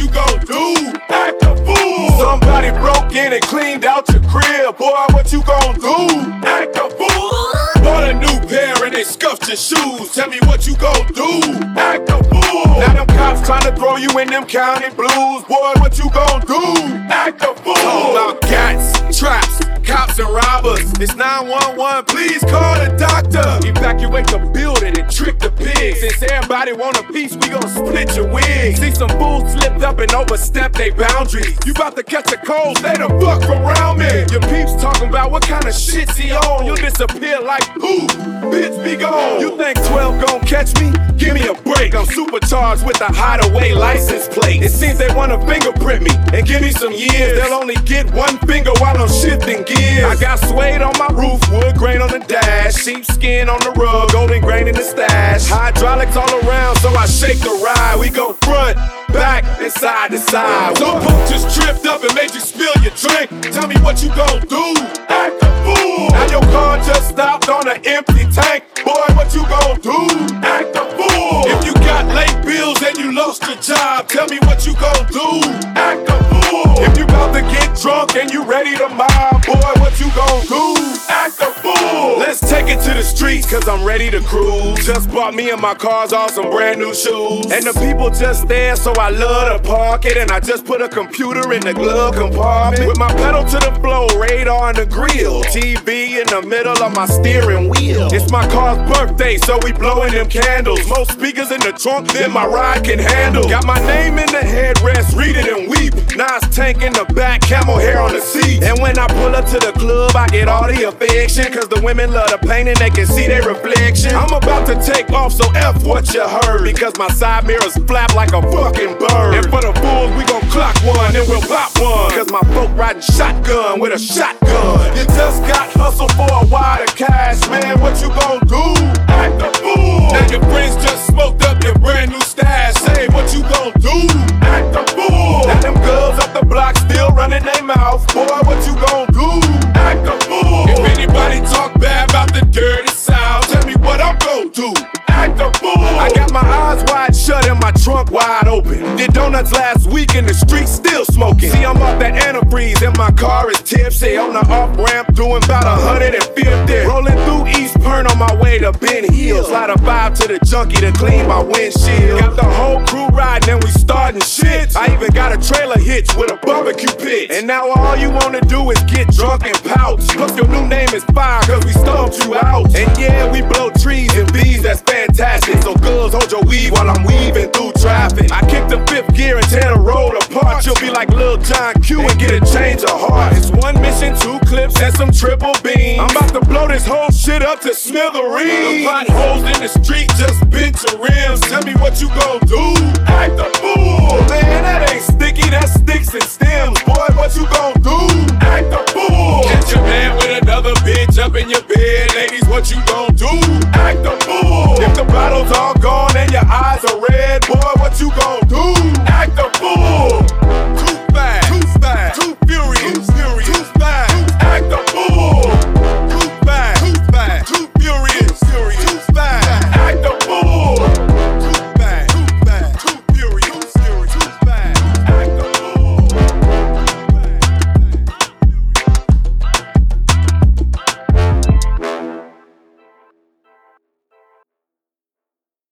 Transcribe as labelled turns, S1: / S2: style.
S1: you gon' do? Act a fool. Somebody broke in and cleaned out your crib. Boy, what you gon' do? Act a fool. Bought a new pair and they scuffed your shoes. Tell me what you gon' do? Act a fool. Now them cops trying to throw you in them county blues. Boy, what you gon' do? Act a fool. All about cats, traps, cops and robbers. It's 911. Please call the doctor. Evacuate the building and trick the since everybody want a piece, we gon' split your wig. See some fools slipped up and overstepped their boundaries. You about to catch a cold, stay the fuck around me. Your peeps talking about what kind of shit's he on. You'll disappear like poof, bitch be gone. You think 12 gon' catch me? Give me a break. I'm supercharged with a hideaway license plate. It seems they wanna fingerprint me and give me some years. They'll only get one finger while I'm shifting gears. I got suede on my roof, wood grain on the dash, sheepskin on the rug, golden grain in the stash. Hydraulics all around, so I shake the ride. We go front, back, and side to side. Some punk just tripped up and made you spill your drink. Tell me what you gon' do? Act a fool. Now your car just stopped on an empty tank. Boy, what you gon' do? Act a fool. If you got late bills and you lost your job, tell me what you gon' do? Act a fool. If you about to get drunk and you ready to mob, boy, what you gon' do? Take it to the streets, cause I'm ready to cruise. Just bought me and my cars all some brand new shoes. And the people just there, so I love to park it. And I just put a computer in the glove compartment. With my pedal to the floor, radar on the grill. TV in the middle of my steering wheel. It's my car's birthday, so we blowing them candles. Most speakers in the trunk then my ride can handle. Got my name in the headrest, read it and weep. Nice tank in the back, camel hair on the seat. And when I pull up to the club, I get all the affection. Cause the women love the pain and they can see their reflection. I'm about to take off, so F what you heard. Because my side mirrors flap like a fucking bird. And for the fools, we gon' clock one, then we'll pop one. Cause my folk riding shotgun with a shotgun. You just got hustle for a wad of cash, man. What you gon' do? Antifreeze and my car is tipsy. On the off ramp, doing about a hundred and fifty. Rolling through East Point on my way to Ben Hill. Slide a vibe to the junkie to clean my windshield. Got the whole crew riding and we starting shit. I even got a trailer hitch with a barbecue pit. And now all you wanna do is get drunk and pouch. Plus your new name is fire, parts, you'll be like Lil John Q and get a change of heart. It's one mission, two clips, and some triple beam. I'm about to blow this whole shit up to smithereens. Potholes in the street, just bent to rims. Tell me what you gon' do. Act a fool. Man, that ain't sticky, that's sticks and stems. Boy, what you gon' do? Act a fool. Catch your man with another bitch up in your bed. Ladies, what you gon'